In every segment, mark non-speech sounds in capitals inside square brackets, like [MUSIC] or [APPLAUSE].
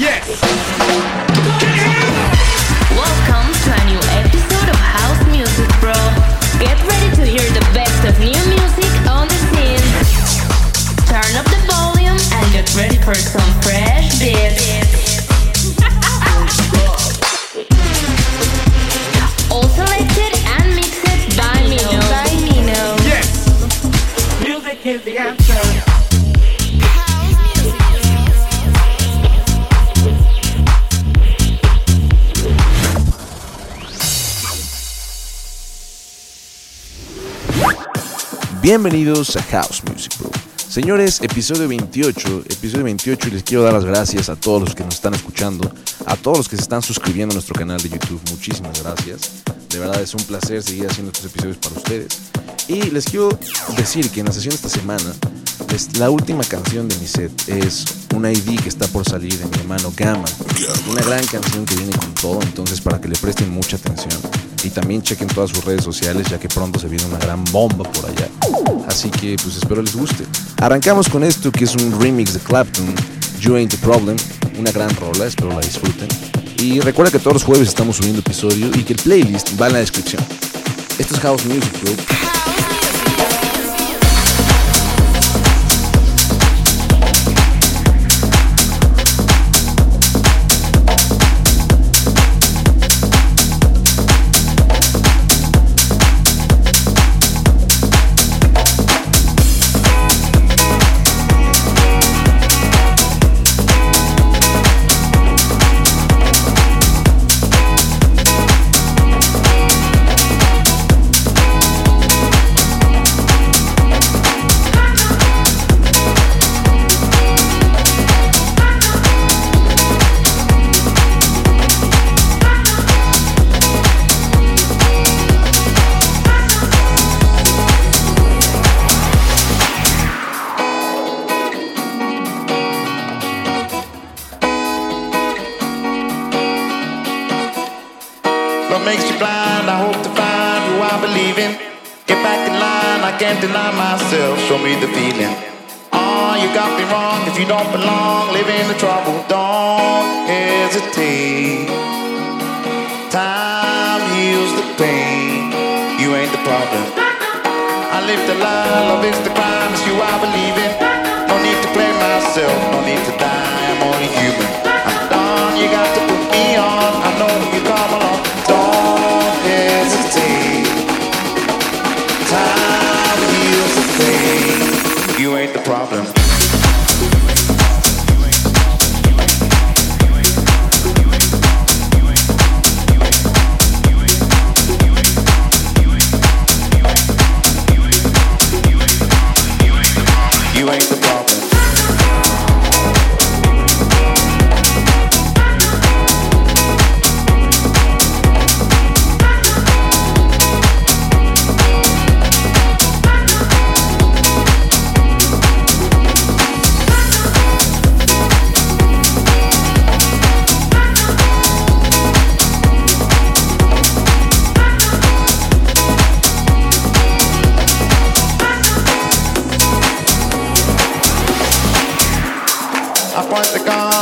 Yes! Welcome to a new episode of House Music Bro. Get ready to hear the best of new music on the scene. Turn up the volume and get ready for some fresh beats. [LAUGHS] All selected and mixed by Mino. By Mino. Yes! Music is the answer. Bienvenidos a House Music Bro. Señores, episodio 28, episodio 28 y les quiero dar las gracias a todos los que nos están escuchando, a todos los que se están suscribiendo a nuestro canal de YouTube, muchísimas gracias. De verdad es un placer seguir haciendo estos episodios para ustedes. Y les quiero decir que en la sesión de esta semana, la última canción de mi set es un ID que está por salir de mi hermano Gamma. Una gran canción que viene con todo, entonces para que le presten mucha atención. Y también chequen todas sus redes sociales, ya que pronto se viene una gran bomba por allá. Así que pues espero les guste. Arrancamos con esto que es un remix de Clapton, You Ain't the Problem, una gran rola, espero la disfruten. Y recuerda que todos los jueves estamos subiendo episodio y que el playlist va en la descripción. Esto es House Music Group. Myself. Show me the feeling. Oh, you got me wrong. If you don't belong, live in the trouble. Don't hesitate. Time heals the pain. You ain't the problem. I live the lie, love is the crime. It's you I believe in. No need to play myself, no need to die. I'm only human. Problem.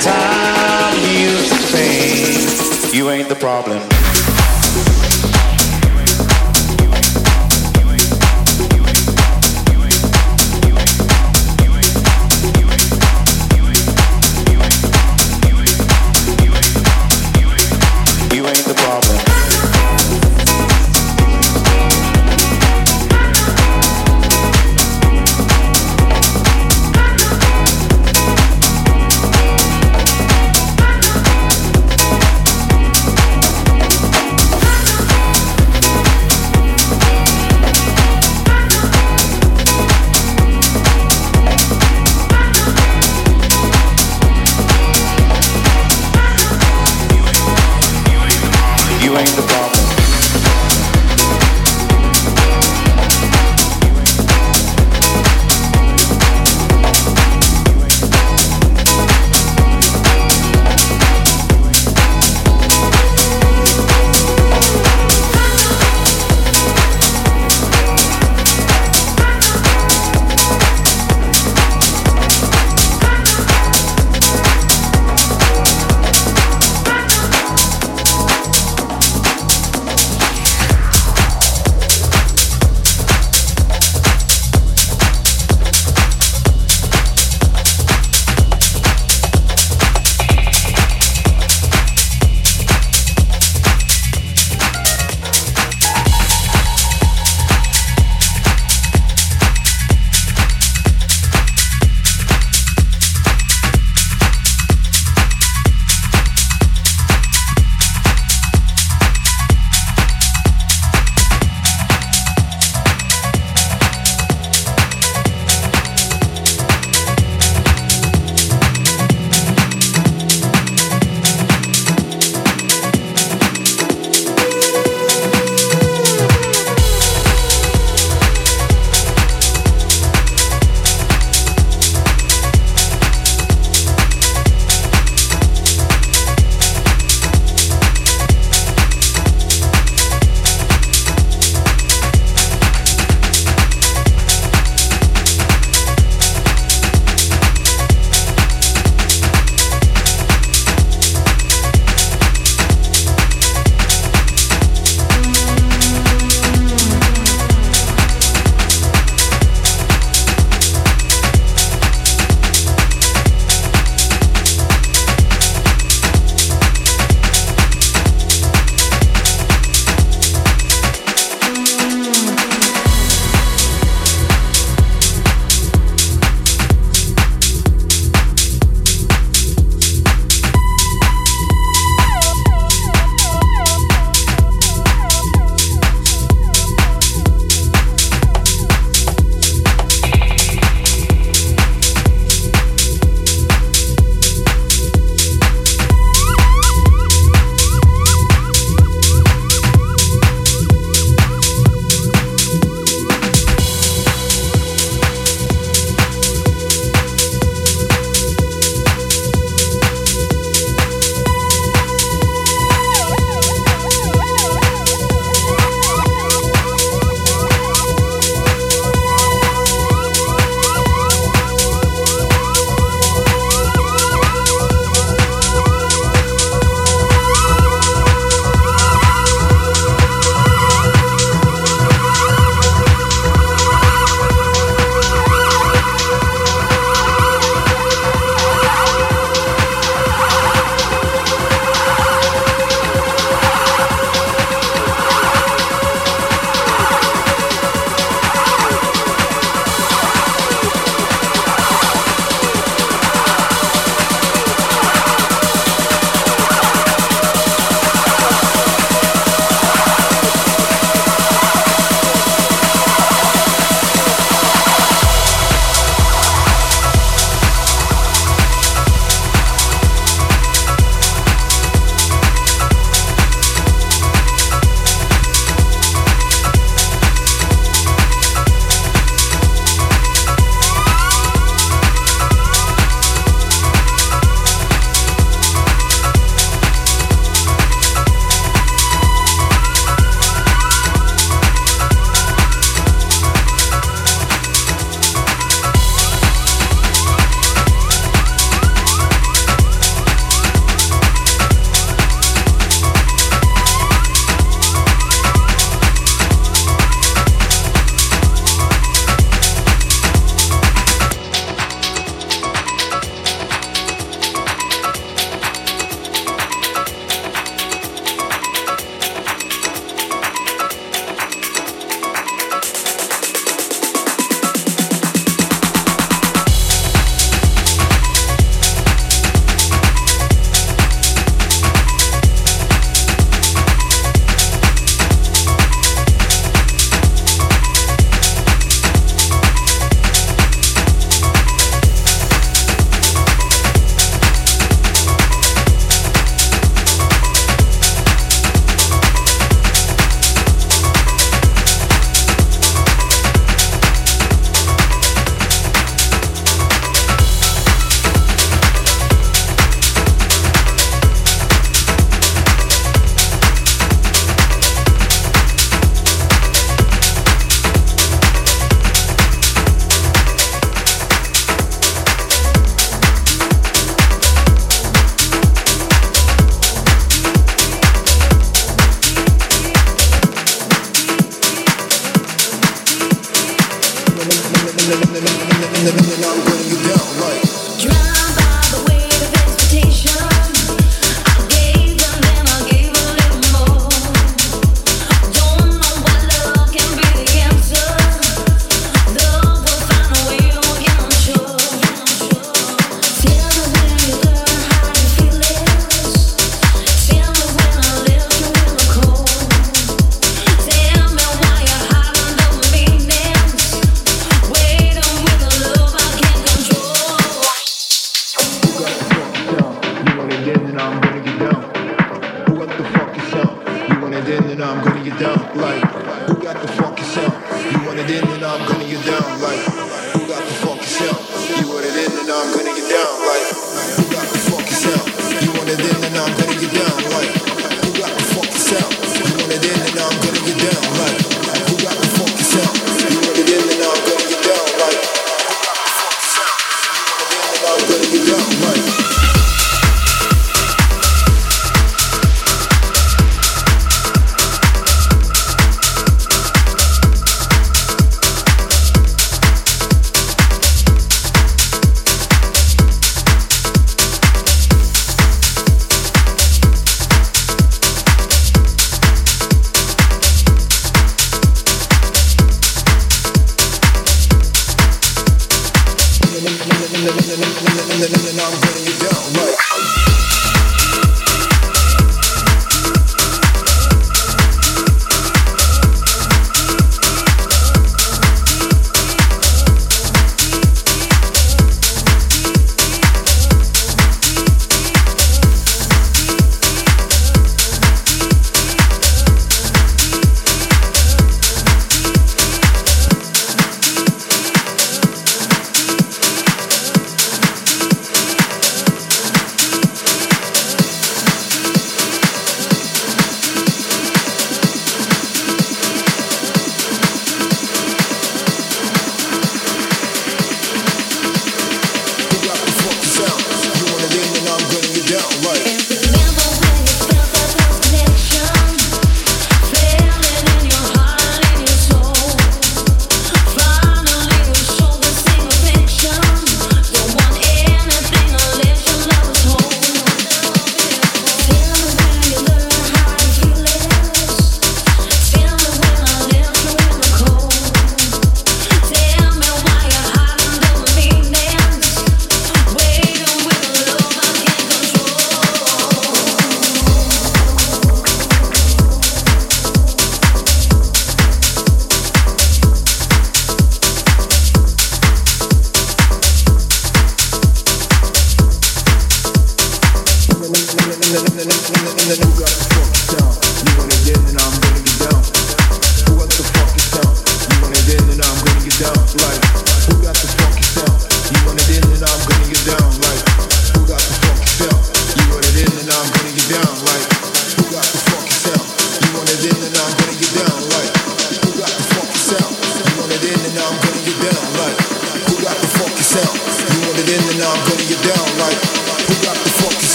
Time heals the pain. You ain't the problem.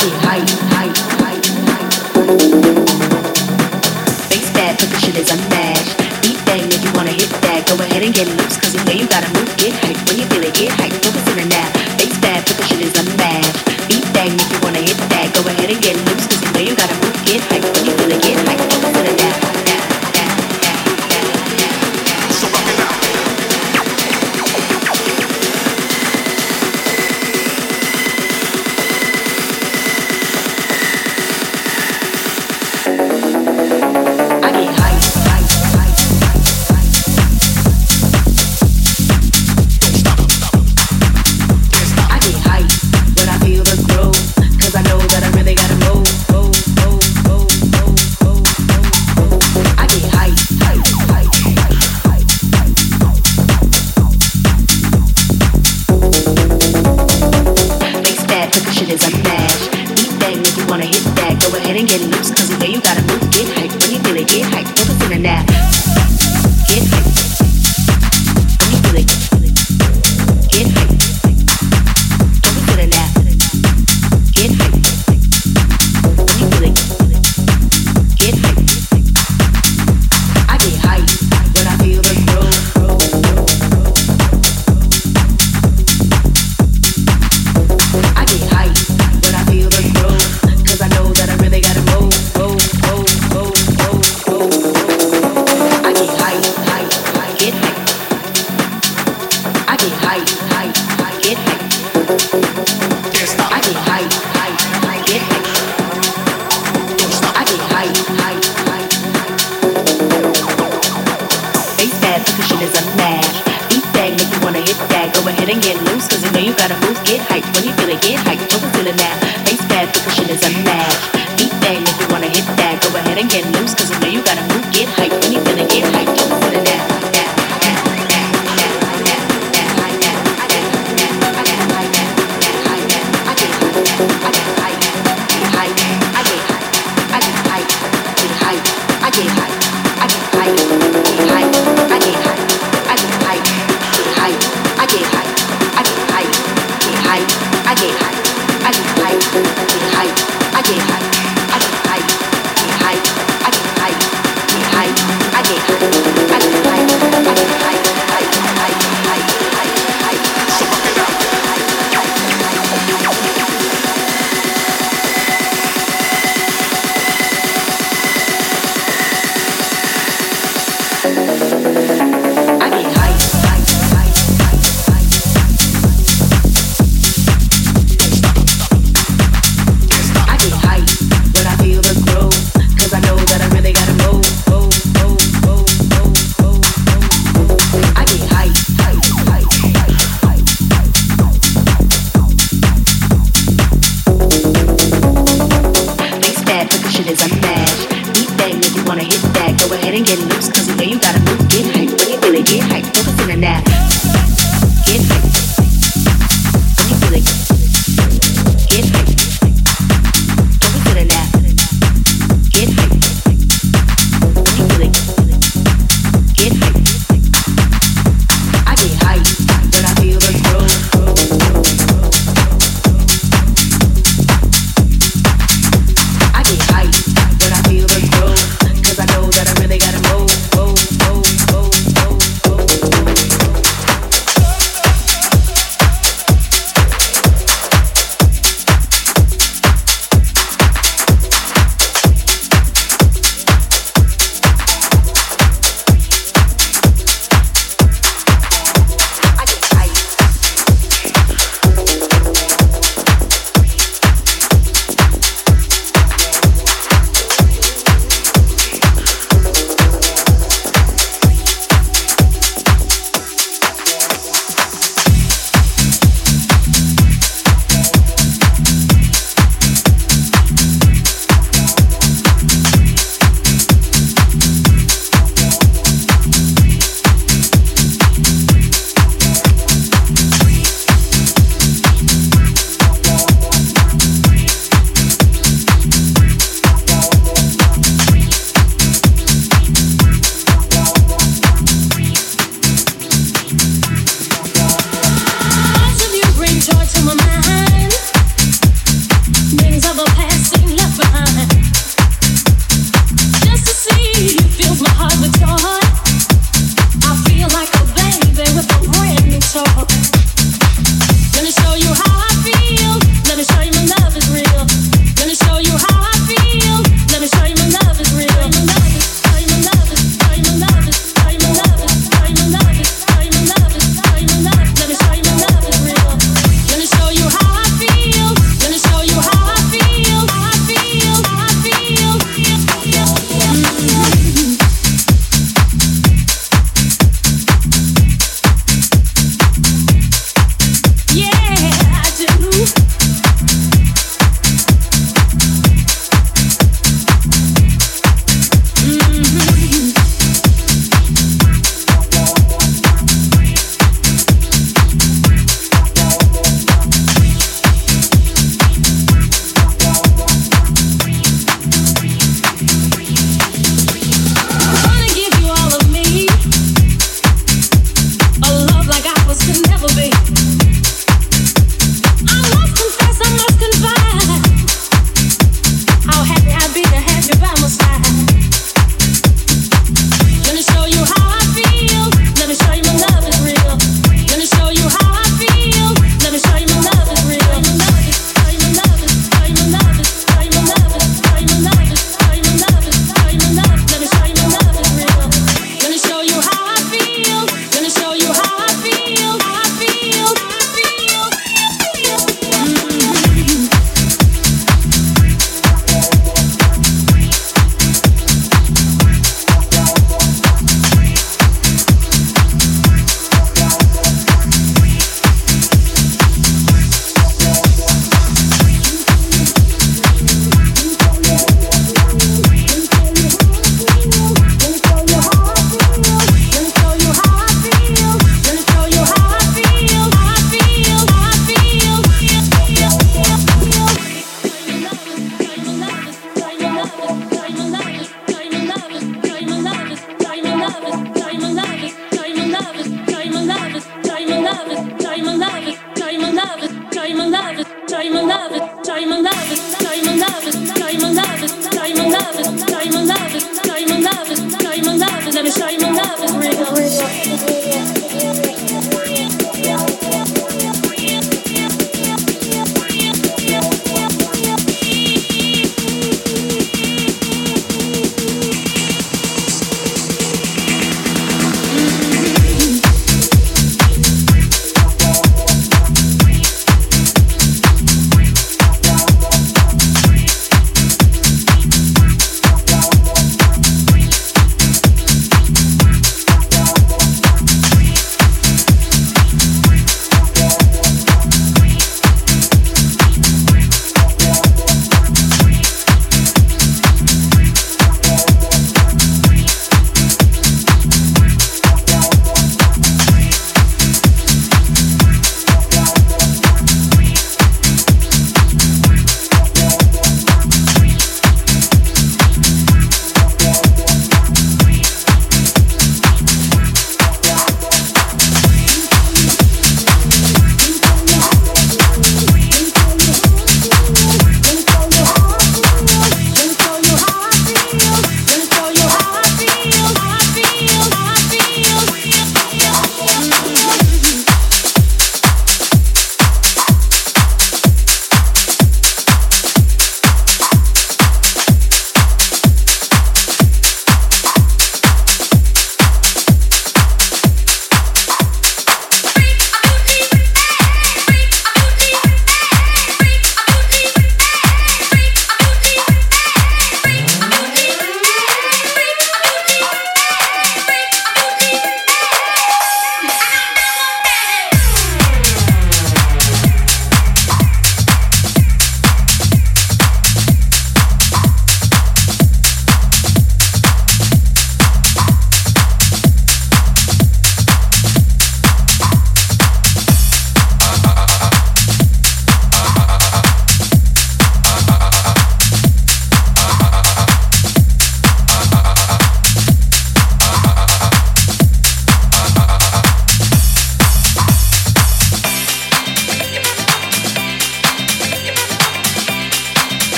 Face bad, but the shit is unmatched. Beat that, if you wanna hit that. Go ahead and get loose.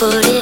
put it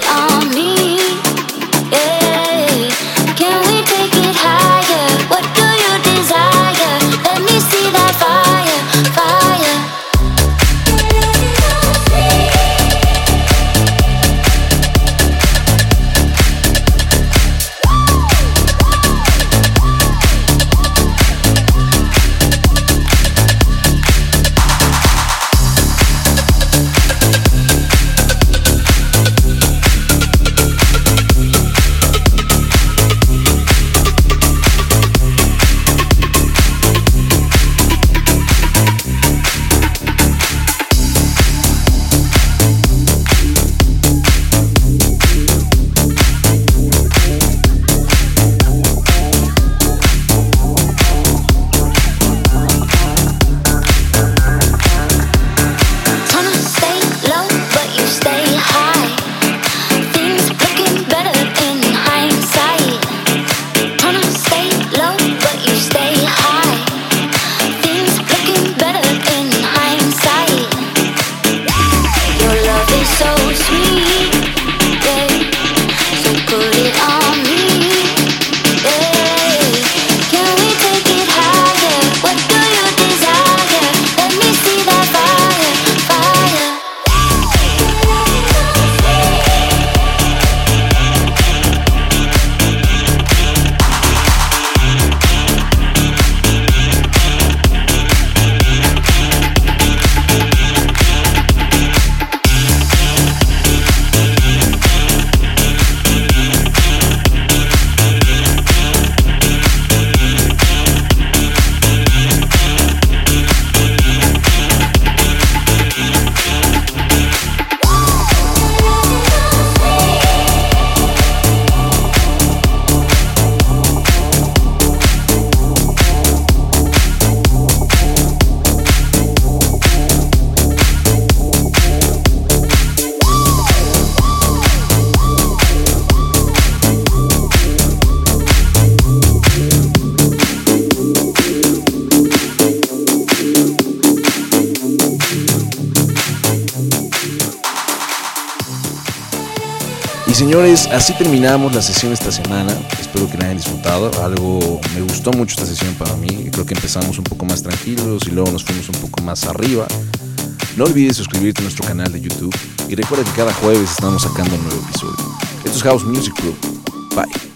así terminamos la sesión esta semana. Espero que la hayan disfrutado. Algo me gustó mucho esta sesión para mí. Creo que empezamos un poco más tranquilos y luego nos fuimos un poco más arriba. No olvides suscribirte a nuestro canal de YouTube y recuerda que cada jueves estamos sacando un nuevo episodio. Esto es House Music Club. Bye.